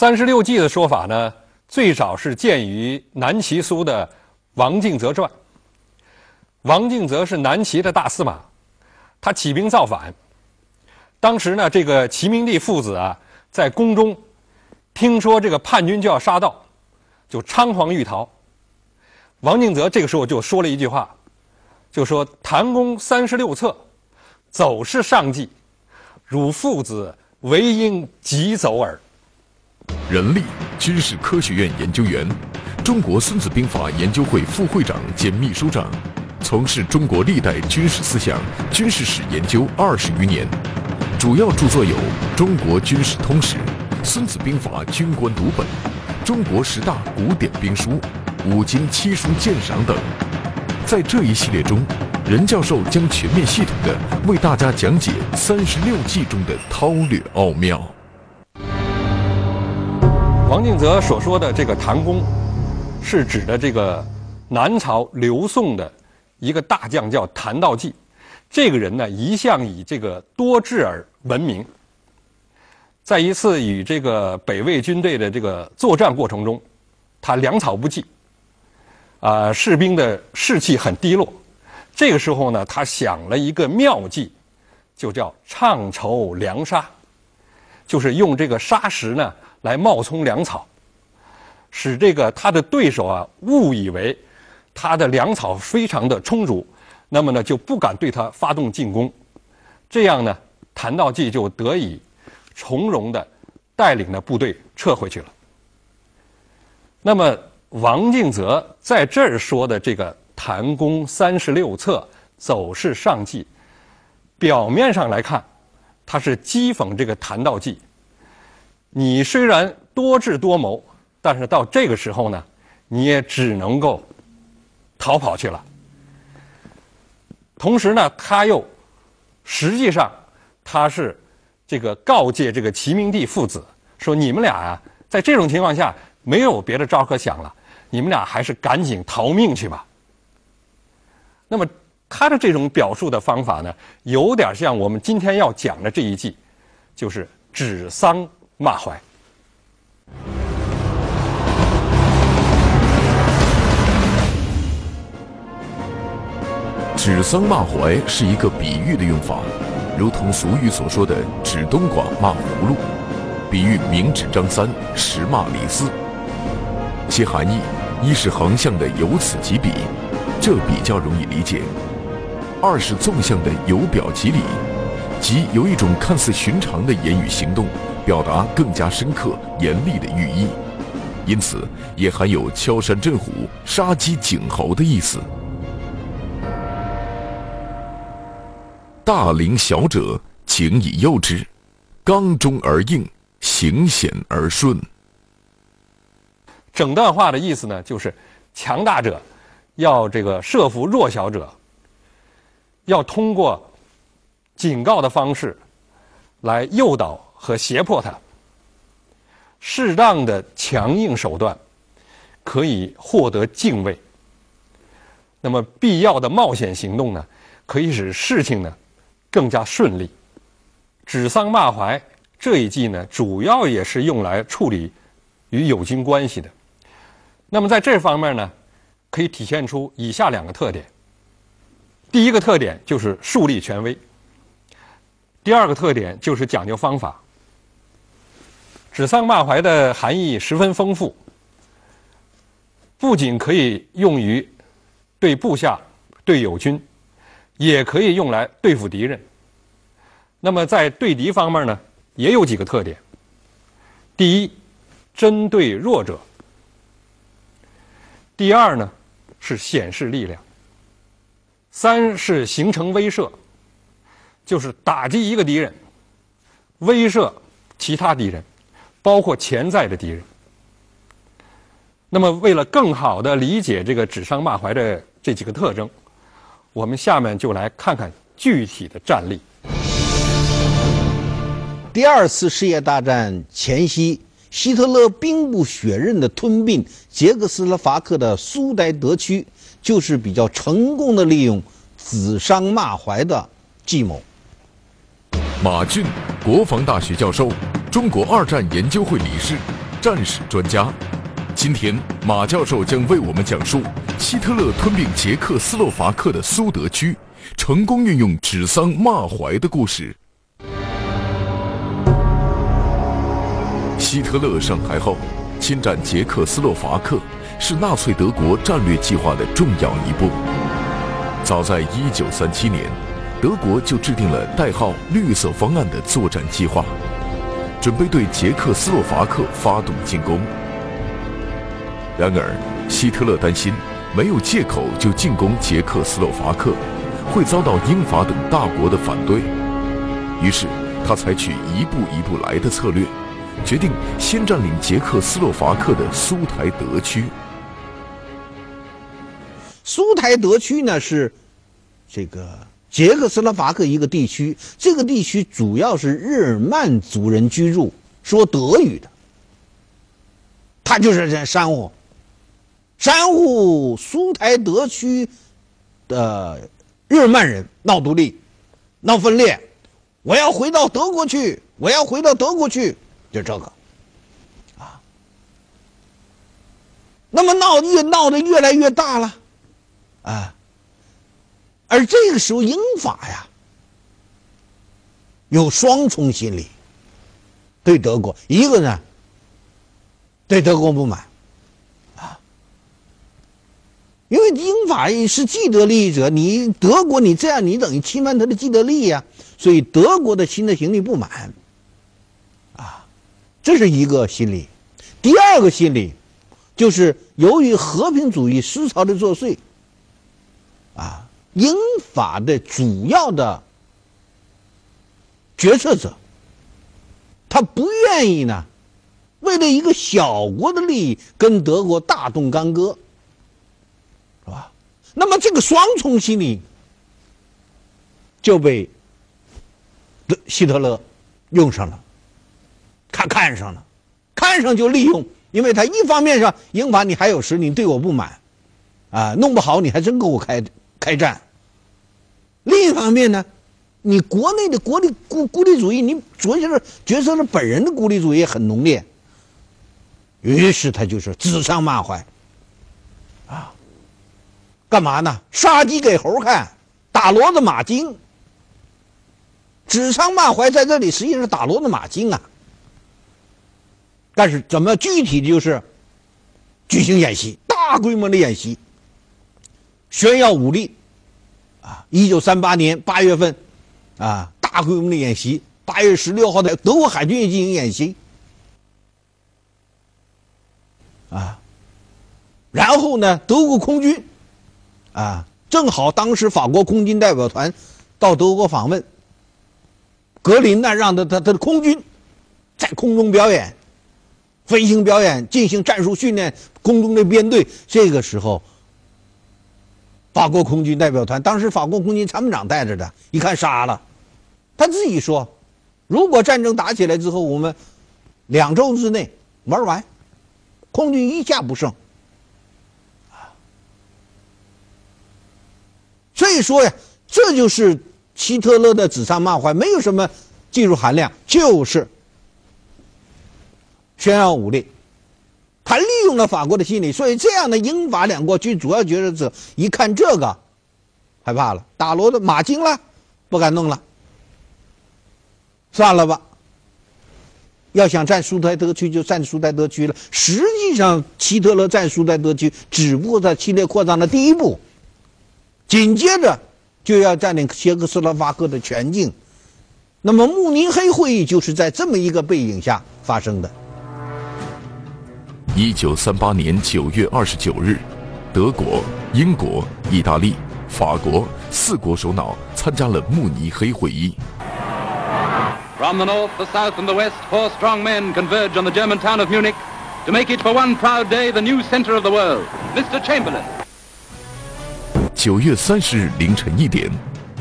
三十六计的说法呢，最早是见于南齐苏的《王敬则传》。王敬则是南齐的大司马，他起兵造反。当时呢，这个齐明帝父子啊，在宫中听说这个叛军就要杀到，就仓皇欲逃。王敬则这个时候就说了一句话，就说：“谭公三十六策，走是上计，汝父子唯应急走耳。”任力，军事科学院研究员，中国孙子兵法研究会副会长兼秘书长，从事中国历代军事思想、军事史研究二十余年，主要著作有《中国军事通史》《孙子兵法军官读本》《中国十大古典兵书》《五经七书鉴赏》等。在这一系列中，任教授将全面系统地为大家讲解三十六计中的韬略奥妙。王敬泽所说的这个谭公，是指的这个南朝刘宋的一个大将，叫谭道济。这个人呢，一向以这个多智而闻名。在一次与这个北魏军队的这个作战过程中，他粮草不济，啊，士兵的士气很低落。这个时候呢，他想了一个妙计，就叫唱筹粮沙，就是用这个沙石呢。来冒充粮草，使这个他的对手啊误以为他的粮草非常的充足，那么呢就不敢对他发动进攻，这样呢谭道济就得以从容的带领的部队撤回去了。那么王敬则在这儿说的这个谭公三十六策走势上计，表面上来看，他是讥讽这个谭道济。你虽然多智多谋，但是到这个时候呢，你也只能够逃跑去了。同时呢，他又实际上他是这个告诫这个齐明帝父子说：“你们俩啊，在这种情况下没有别的招可想了，你们俩还是赶紧逃命去吧。”那么他的这种表述的方法呢，有点像我们今天要讲的这一计，就是指桑。骂槐，指桑骂槐是一个比喻的用法，如同俗语所说的“指东莞骂葫芦”，比喻明指张三，实骂李四。其含义一是横向的由此及彼，这比较容易理解；二是纵向的由表及里，即有一种看似寻常的言语行动。表达更加深刻、严厉的寓意，因此也含有敲山震虎、杀鸡儆猴的意思。大凌小者，请以诱之，刚中而应，行险而顺。整段话的意思呢，就是强大者要这个设伏弱小者，要通过警告的方式来诱导。和胁迫他，适当的强硬手段可以获得敬畏。那么必要的冒险行动呢，可以使事情呢更加顺利。指桑骂槐这一计呢，主要也是用来处理与友军关系的。那么在这方面呢，可以体现出以下两个特点。第一个特点就是树立权威。第二个特点就是讲究方法。指桑骂槐的含义十分丰富，不仅可以用于对部下、对友军，也可以用来对付敌人。那么在对敌方面呢，也有几个特点。第一，针对弱者；第二呢，是显示力量；三是形成威慑，就是打击一个敌人，威慑其他敌人，包括潜在的敌人。那么，为了更好的理解这个指桑骂槐的这几个特征，我们下面就来看看具体的战例。第二次世界大战前夕，希特勒兵不血刃的吞并捷克斯洛伐克的苏台德区，就是比较成功的利用指桑骂槐的计谋。马俊，国防大学教授，中国二战研究会理事，战史专家。今天，马教授将为我们讲述希特勒吞并捷克斯洛伐克的苏德区，成功运用指桑骂槐的故事。希特勒上台后，侵占捷克斯洛伐克是纳粹德国战略计划的重要一步。早在1937年，德国就制定了代号“绿色方案”的作战计划，准备对捷克斯洛伐克发动进攻。然而，希特勒担心没有借口就进攻捷克斯洛伐克，会遭到英法等大国的反对，于是他采取一步一步来的策略。决定先占领捷克斯洛伐克的苏台德区。苏台德区呢是这个捷克斯洛伐克一个地区，这个地区主要是日耳曼族人居住，说德语的。他就是在煽乎，煽乎苏台德区的日耳曼人闹独立、闹分裂，我要回到德国去，我要回到德国去。就这个，啊，那么闹越闹得越来越大了，啊，而这个时候英法呀有双重心理，对德国一个呢对德国不满，啊，因为英法是既得利益者，你德国你这样你等于侵犯他的既得利益呀，所以德国的新的行李不满啊。这是一个心理，第二个心理，就是由于和平主义思潮的作祟，啊，英法的主要的决策者，他不愿意呢，为了一个小国的利益跟德国大动干戈，是吧？那么这个双重心理就被希特勒用上了。他看上了，看上就利用，因为他一方面上英法你还有实力，对我不满，啊，弄不好你还真给我开开战。另一方面呢，你国内的国力孤孤立主义，你主要是角色是本人的孤立主义很浓烈，于是他就是指桑骂槐，啊，干嘛呢？杀鸡给猴看，打骡子马惊。指桑骂槐在这里实际上是打骡子马惊啊。但是怎么具体的就是举行演习，大规模的演习，炫耀武力，啊！一九三八年八月份，啊，大规模的演习，八月十六号的德国海军也进行演习，啊，然后呢，德国空军，啊，正好当时法国空军代表团到德国访问，格林呢，让他他他的空军在空中表演。飞行表演进行战术训练，空中的编队。这个时候，法国空军代表团，当时法国空军参谋长带着的，一看杀了，他自己说：“如果战争打起来之后，我们两周之内玩完，空军一架不剩。”所以说呀，这就是希特勒的指桑骂槐，没有什么技术含量，就是。炫耀武力，他利用了法国的心理，所以这样的英法两国军主要决策者一看这个，害怕了，打罗的马惊了，不敢弄了，算了吧。要想占苏台德区就占苏台德区了。实际上，希特勒占苏台德区只不过在侵略扩张的第一步，紧接着就要占领捷克斯洛伐克的全境。那么，慕尼黑会议就是在这么一个背景下发生的。一九三八年九月二十九日，德国、英国、意大利、法国四国首脑参加了慕尼黑会议。From the north, the south, and the west, four strong men converge on the German town of Munich to make it for one proud day the new center of the world. Mr. Chamberlain. 九月三十日凌晨一点，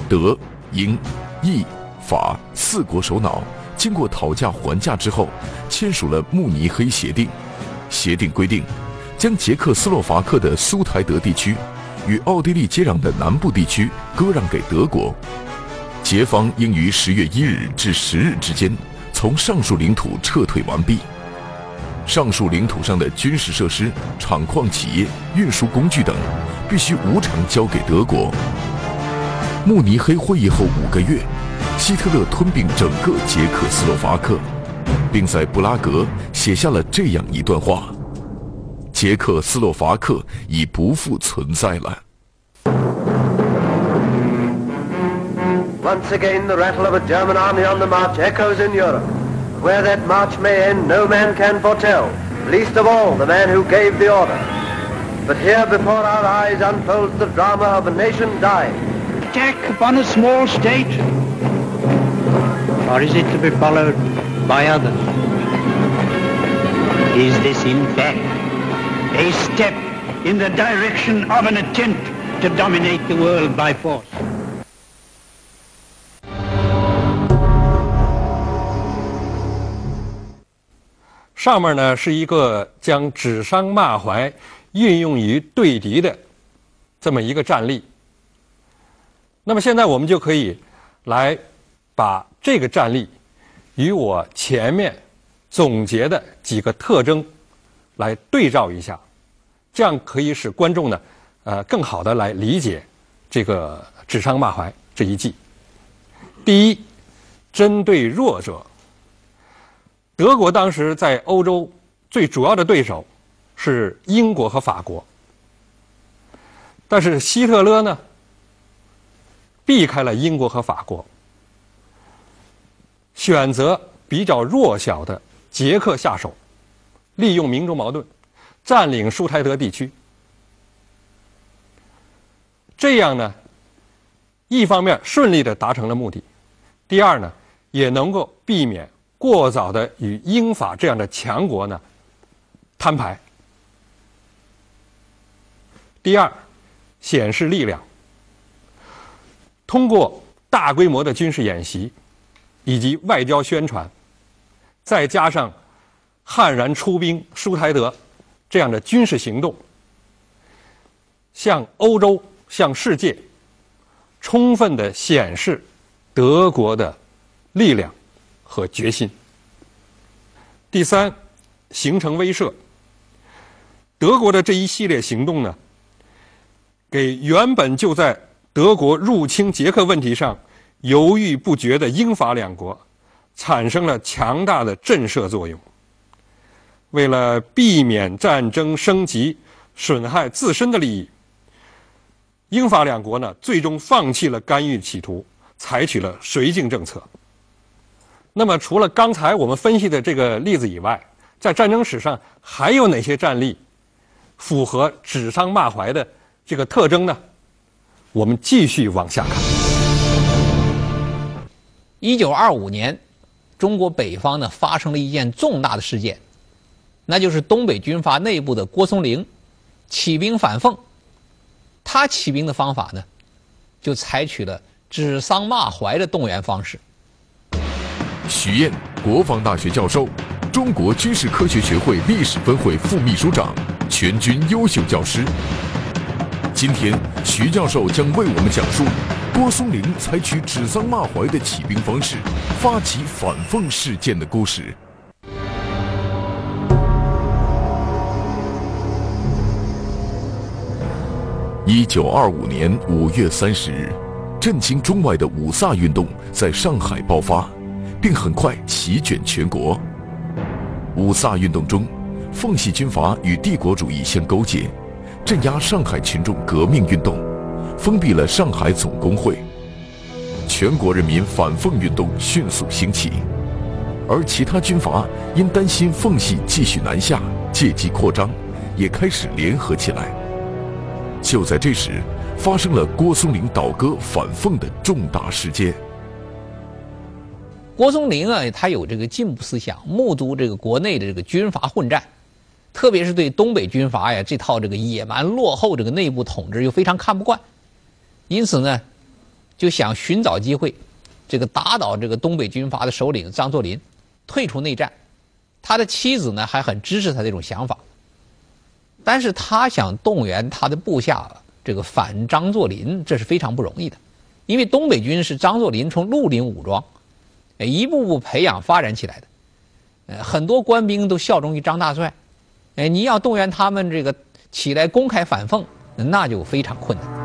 德、英、意、法四国首脑经过讨价还价之后，签署了慕尼黑协定。协定规定，将捷克斯洛伐克的苏台德地区与奥地利接壤的南部地区割让给德国。捷方应于十月一日至十日之间从上述领土撤退完毕。上述领土上的军事设施、厂矿企业、运输工具等，必须无偿交给德国。慕尼黑会议后五个月，希特勒吞并整个捷克斯洛伐克，并在布拉格写下了这样一段话：“捷克斯洛伐克已不复存在了。” Once again, the rattle of a German army on the march echoes in Europe. Where that march may end, no man can foretell, least of all the man who gave the order. But here before our eyes unfolds the drama of a nation dying. Attack upon a small state? Or is it to be followed by others? Is this in fact a step in the direction of an attempt to dominate the world by force? 上面呢是一个将指桑骂槐运用于对敌的这么一个战例。那么现在我们就可以来把这个战例与我前面总结的几个特征来对照一下，这样可以使观众呢呃更好的来理解这个指桑骂槐这一计。第一，针对弱者。德国当时在欧洲最主要的对手是英国和法国，但是希特勒呢避开了英国和法国，选择比较弱小的捷克下手，利用民族矛盾占领舒台德地区。这样呢，一方面顺利的达成了目的，第二呢，也能够避免。过早的与英法这样的强国呢摊牌。第二，显示力量，通过大规模的军事演习以及外交宣传，再加上悍然出兵舒台德这样的军事行动，向欧洲、向世界充分的显示德国的力量。和决心。第三，形成威慑。德国的这一系列行动呢，给原本就在德国入侵捷克问题上犹豫不决的英法两国，产生了强大的震慑作用。为了避免战争升级损害自身的利益，英法两国呢，最终放弃了干预企图，采取了绥靖政策。那么，除了刚才我们分析的这个例子以外，在战争史上还有哪些战例符合指桑骂槐的这个特征呢？我们继续往下看。一九二五年，中国北方呢发生了一件重大的事件，那就是东北军阀内部的郭松龄起兵反奉。他起兵的方法呢，就采取了指桑骂槐的动员方式。徐燕，国防大学教授，中国军事科学学会历史分会副秘书长，全军优秀教师。今天，徐教授将为我们讲述郭松龄采取指桑骂槐的起兵方式，发起反奉事件的故事。一九二五年五月三十日，震惊中外的五卅运动在上海爆发。并很快席卷全国。五卅运动中，奉系军阀与帝国主义相勾结，镇压上海群众革命运动，封闭了上海总工会。全国人民反奉运动迅速兴起，而其他军阀因担心奉系继续南下，借机扩张，也开始联合起来。就在这时，发生了郭松龄倒戈反奉的重大事件。郭松龄啊，他有这个进步思想，目睹这个国内的这个军阀混战，特别是对东北军阀呀这套这个野蛮落后这个内部统治又非常看不惯，因此呢，就想寻找机会，这个打倒这个东北军阀的首领张作霖，退出内战。他的妻子呢还很支持他这种想法，但是他想动员他的部下这个反张作霖，这是非常不容易的，因为东北军是张作霖从绿林武装。一步步培养发展起来的，呃，很多官兵都效忠于张大帅，哎，你要动员他们这个起来公开反奉，那就非常困难。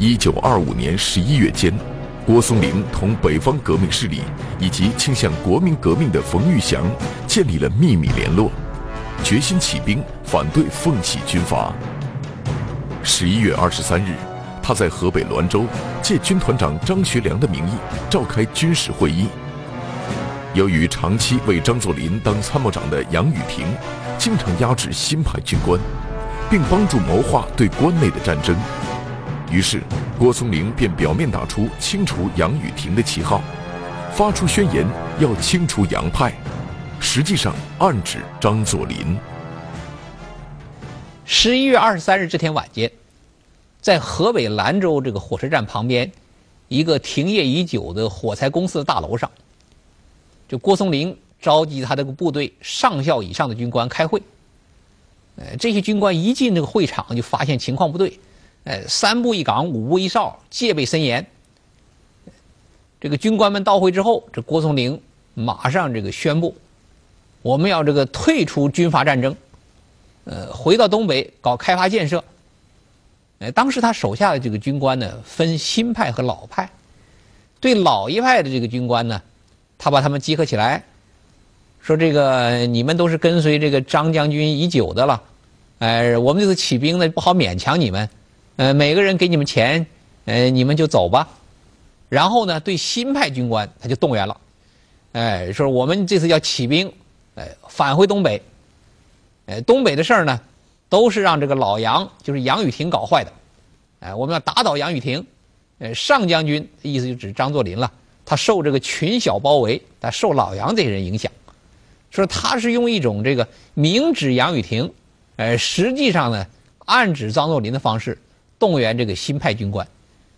一九二五年十一月间，郭松龄同北方革命势力以及倾向国民革命的冯玉祥建立了秘密联络，决心起兵反对奉系军阀。十一月二十三日。他在河北滦州借军团长张学良的名义召开军事会议。由于长期为张作霖当参谋长的杨宇霆，经常压制新派军官，并帮助谋划对关内的战争，于是郭松龄便表面打出清除杨宇霆的旗号，发出宣言要清除杨派，实际上暗指张作霖。十一月二十三日这天晚间。在河北兰州这个火车站旁边，一个停业已久的火柴公司的大楼上，就郭松龄召集他这个部队上校以上的军官开会。呃，这些军官一进这个会场就发现情况不对，呃，三步一岗，五步一哨，戒备森严。这个军官们到会之后，这郭松龄马上这个宣布，我们要这个退出军阀战争，呃，回到东北搞开发建设。哎，当时他手下的这个军官呢，分新派和老派。对老一派的这个军官呢，他把他们集合起来，说：“这个你们都是跟随这个张将军已久的了，哎，我们这次起兵呢，不好勉强你们，呃，每个人给你们钱，呃，你们就走吧。”然后呢，对新派军官他就动员了，哎，说我们这次要起兵，哎，返回东北，哎，东北的事儿呢。都是让这个老杨，就是杨宇霆搞坏的，哎，我们要打倒杨宇霆，呃，上将军意思就指张作霖了，他受这个群小包围，他受老杨这些人影响，说他是用一种这个明指杨宇霆，呃，实际上呢暗指张作霖的方式动员这个新派军官，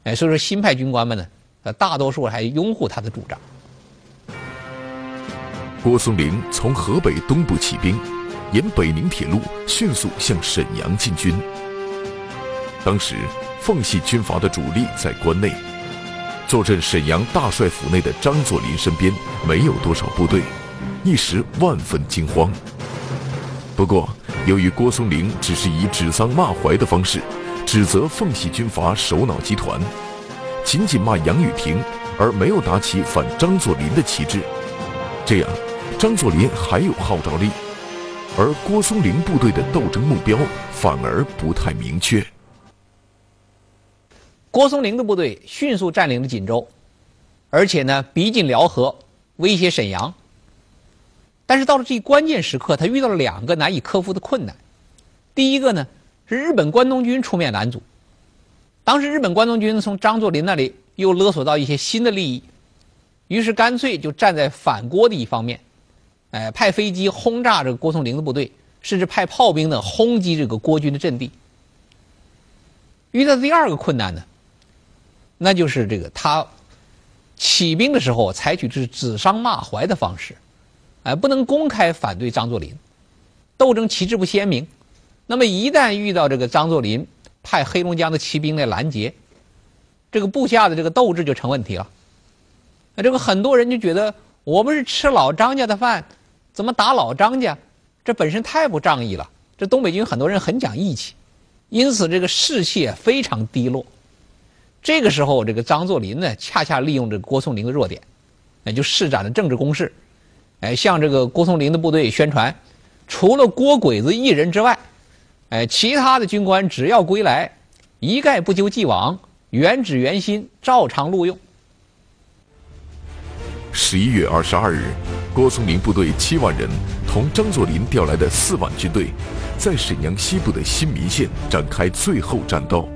哎，所以说新派军官们呢，呃，大多数还拥护他的主张。郭松龄从河北东部起兵。沿北宁铁路迅速向沈阳进军。当时，奉系军阀的主力在关内，坐镇沈阳大帅府内的张作霖身边没有多少部队，一时万分惊慌。不过，由于郭松龄只是以指桑骂槐的方式指责奉系军阀首脑集团，仅仅骂杨宇霆，而没有打起反张作霖的旗帜，这样，张作霖还有号召力。而郭松龄部队的斗争目标反而不太明确。郭松龄的部队迅速占领了锦州，而且呢逼近辽河，威胁沈阳。但是到了这一关键时刻，他遇到了两个难以克服的困难。第一个呢是日本关东军出面拦阻，当时日本关东军从张作霖那里又勒索到一些新的利益，于是干脆就站在反郭的一方面。哎，派飞机轰炸这个郭松龄的部队，甚至派炮兵呢轰击这个郭军的阵地。遇到第二个困难呢，那就是这个他起兵的时候采取的是指桑骂槐的方式，哎，不能公开反对张作霖，斗争旗帜不鲜明。那么一旦遇到这个张作霖派黑龙江的骑兵来拦截，这个部下的这个斗志就成问题了。那这个很多人就觉得我们是吃老张家的饭。怎么打老张家？这本身太不仗义了。这东北军很多人很讲义气，因此这个士气非常低落。这个时候，这个张作霖呢，恰恰利用这个郭松龄的弱点，那就施展了政治攻势，哎，向这个郭松龄的部队宣传，除了郭鬼子一人之外，哎，其他的军官只要归来，一概不究既往，原址原薪，照常录用。十一月二十二日，郭松龄部队七万人同张作霖调来的四万军队，在沈阳西部的新民县展开最后战斗。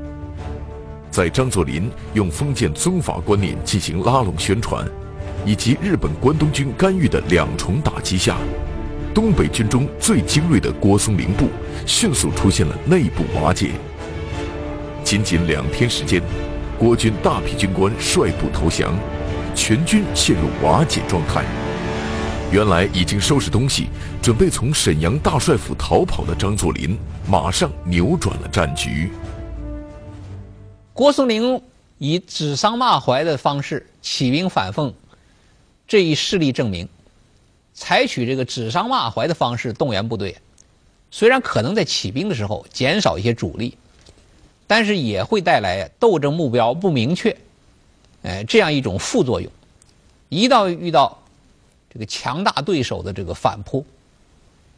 在张作霖用封建宗法观念进行拉拢宣传，以及日本关东军干预的两重打击下，东北军中最精锐的郭松龄部迅速出现了内部瓦解。仅仅两天时间，郭军大批军官率部投降。全军陷入瓦解状态。原来已经收拾东西，准备从沈阳大帅府逃跑的张作霖，马上扭转了战局。郭松龄以指桑骂槐的方式起兵反奉，这一事例证明，采取这个指桑骂槐的方式动员部队，虽然可能在起兵的时候减少一些主力，但是也会带来斗争目标不明确。哎，这样一种副作用，一到遇到这个强大对手的这个反扑，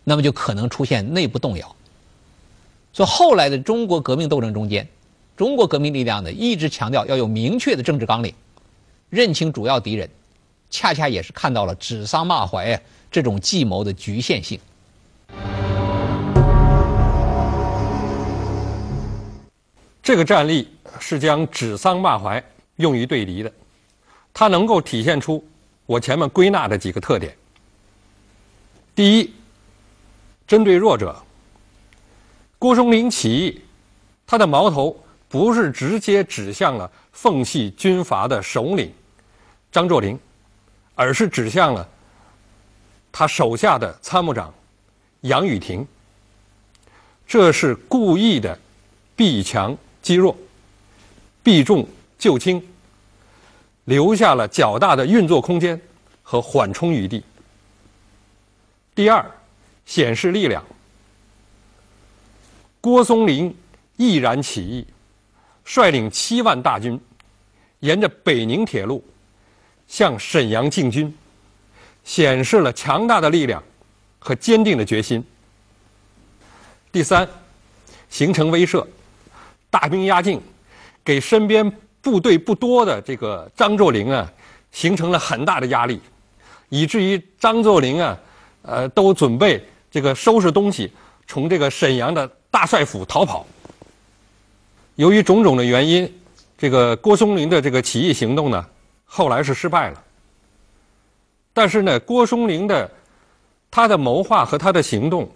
那么就可能出现内部动摇。所以后来的中国革命斗争中间，中国革命力量呢一直强调要有明确的政治纲领，认清主要敌人，恰恰也是看到了指桑骂槐啊这种计谋的局限性。这个战例是将指桑骂槐。用于对敌的，它能够体现出我前面归纳的几个特点。第一，针对弱者，郭松龄起义，他的矛头不是直接指向了奉系军阀的首领张作霖，而是指向了他手下的参谋长杨宇霆。这是故意的避强击弱，避重。就轻，留下了较大的运作空间和缓冲余地。第二，显示力量。郭松龄毅然起义，率领七万大军，沿着北宁铁路向沈阳进军，显示了强大的力量和坚定的决心。第三，形成威慑，大兵压境，给身边。部队不多的这个张作霖啊，形成了很大的压力，以至于张作霖啊，呃，都准备这个收拾东西，从这个沈阳的大帅府逃跑。由于种种的原因，这个郭松龄的这个起义行动呢，后来是失败了。但是呢，郭松龄的他的谋划和他的行动，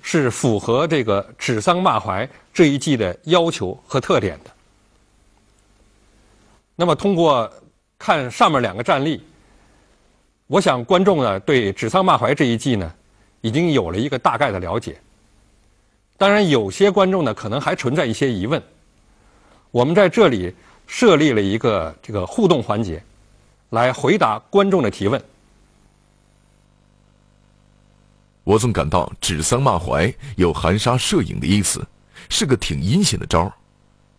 是符合这个指桑骂槐这一季的要求和特点的。那么，通过看上面两个战例，我想观众呢对指桑骂槐这一季呢，已经有了一个大概的了解。当然，有些观众呢可能还存在一些疑问。我们在这里设立了一个这个互动环节，来回答观众的提问。我总感到指桑骂槐有含沙射影的意思，是个挺阴险的招儿。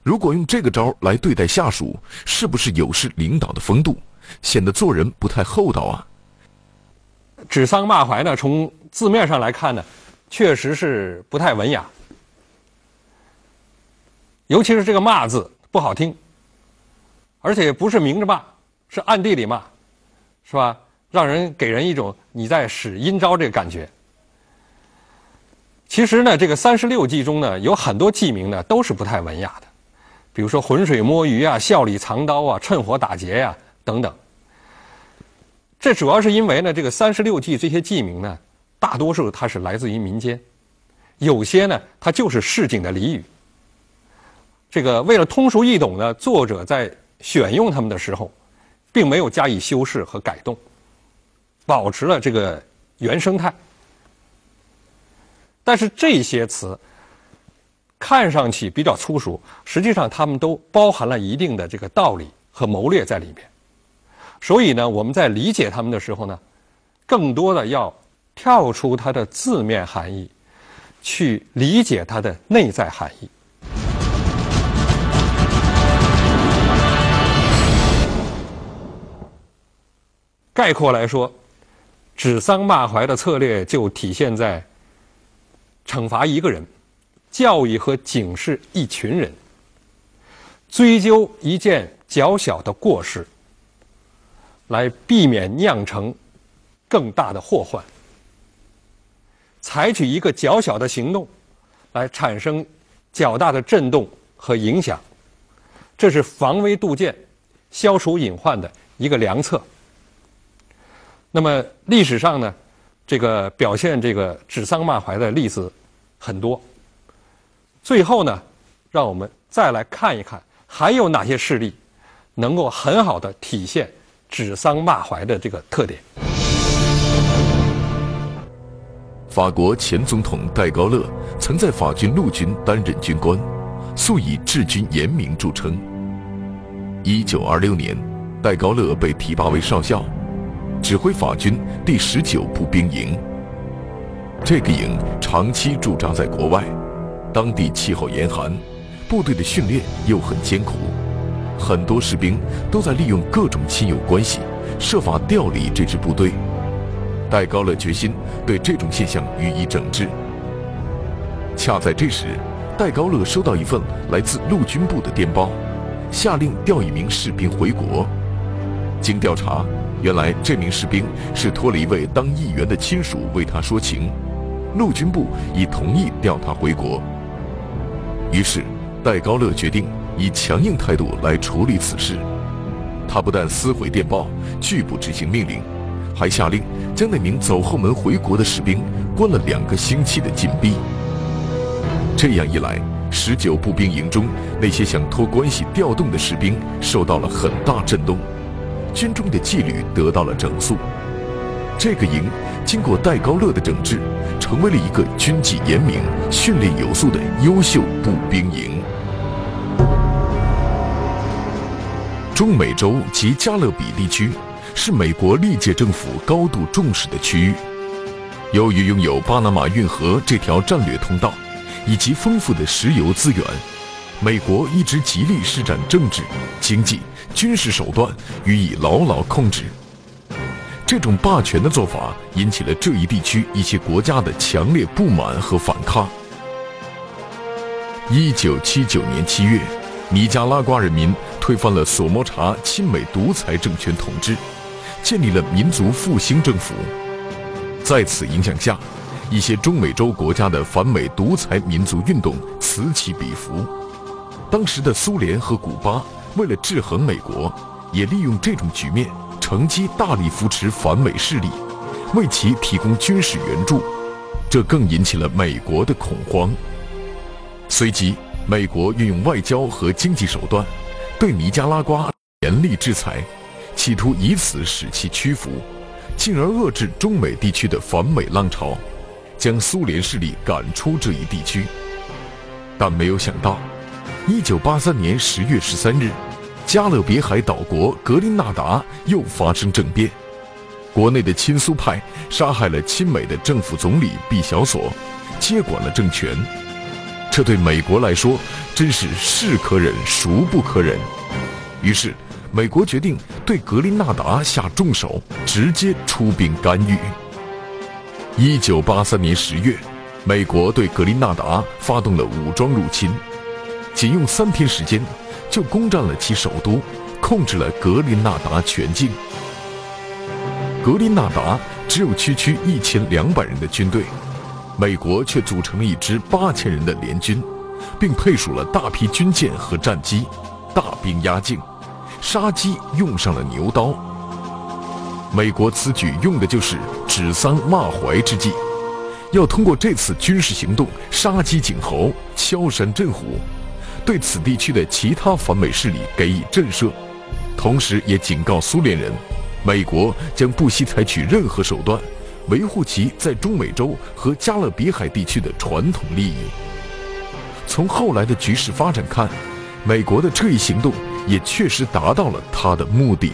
如果用这个招儿来对待下属，是不是有失领导的风度，显得做人不太厚道啊？指桑骂槐呢？从字面上来看呢，确实是不太文雅，尤其是这个“骂”字不好听，而且不是明着骂，是暗地里骂，是吧？让人给人一种你在使阴招这个感觉。其实呢，这个三十六计中呢，有很多计名呢都是不太文雅的。比如说浑水摸鱼啊，笑里藏刀啊，趁火打劫呀，等等。这主要是因为呢，这个三十六计这些计名呢，大多数它是来自于民间，有些呢，它就是市井的俚语。这个为了通俗易懂呢，作者在选用它们的时候，并没有加以修饰和改动，保持了这个原生态。但是这些词。看上去比较粗俗，实际上它们都包含了一定的这个道理和谋略在里面。所以呢，我们在理解它们的时候呢，更多的要跳出它的字面含义，去理解它的内在含义。概括来说，指桑骂槐的策略就体现在惩罚一个人，教育和警示一群人，追究一件较小的过失，来避免酿成更大的祸患。采取一个较小的行动，来产生较大的震动和影响，这是防微杜渐、消除隐患的一个良策。那么历史上呢，这个表现这个指桑骂槐的例子很多。最后呢，让我们再来看一看，还有哪些事例能够很好的体现指桑骂槐的这个特点。法国前总统戴高乐曾在法军陆军担任军官，素以治军严明著称。一九二六年，戴高乐被提拔为少校。指挥法军第十九步兵营。这个营长期驻扎在国外，当地气候严寒，部队的训练又很艰苦，很多士兵都在利用各种亲友关系，设法调离这支部队。戴高乐决心对这种现象予以整治。恰在这时，戴高乐收到一份来自陆军部的电报，下令调一名士兵回国。经调查。原来这名士兵是托了一位当议员的亲属为他说情，陆军部已同意调他回国。于是，戴高乐决定以强硬态度来处理此事。他不但撕毁电报，拒不执行命令，还下令将那名走后门回国的士兵关了两个星期的禁闭。这样一来，十九步兵营中那些想托关系调动的士兵受到了很大震动。军中的纪律得到了整肃，这个营经过戴高乐的整治，成为了一个军纪严明、训练有素的优秀步兵营。中美洲及加勒比地区是美国历届政府高度重视的区域。由于拥有巴拿马运河这条战略通道，以及丰富的石油资源。美国一直极力施展政治、经济、军事手段予以牢牢控制。这种霸权的做法引起了这一地区一些国家的强烈不满和反抗。一九七九年七月，尼加拉瓜人民推翻了索莫查亲美独裁政权统治，建立了民族复兴政府。在此影响下，一些中美洲国家的反美独裁民族运动此起彼伏。当时的苏联和古巴为了制衡美国，也利用这种局面，乘机大力扶持反美势力，为其提供军事援助，这更引起了美国的恐慌。随即，美国运用外交和经济手段，对尼加拉瓜严厉制裁，企图以此使其屈服，进而遏制中美地区的反美浪潮，将苏联势力赶出这一地区。但没有想到。一九八三年十月十三日，加勒比海岛国格林纳达又发生政变，国内的亲苏派杀害了亲美的政府总理毕小索，接管了政权。这对美国来说真是是可忍孰不可忍。于是，美国决定对格林纳达下重手，直接出兵干预。一九八三年十月，美国对格林纳达发动了武装入侵。仅用三天时间，就攻占了其首都，控制了格林纳达全境。格林纳达只有区区一千两百人的军队，美国却组成了一支八千人的联军，并配属了大批军舰和战机，大兵压境，杀鸡用上了牛刀。美国此举用的就是指桑骂槐之计，要通过这次军事行动杀鸡儆猴，敲山震虎。对此地区的其他反美势力给予震慑，同时也警告苏联人，美国将不惜采取任何手段，维护其在中美洲和加勒比海地区的传统利益。从后来的局势发展看，美国的这一行动也确实达到了他的目的。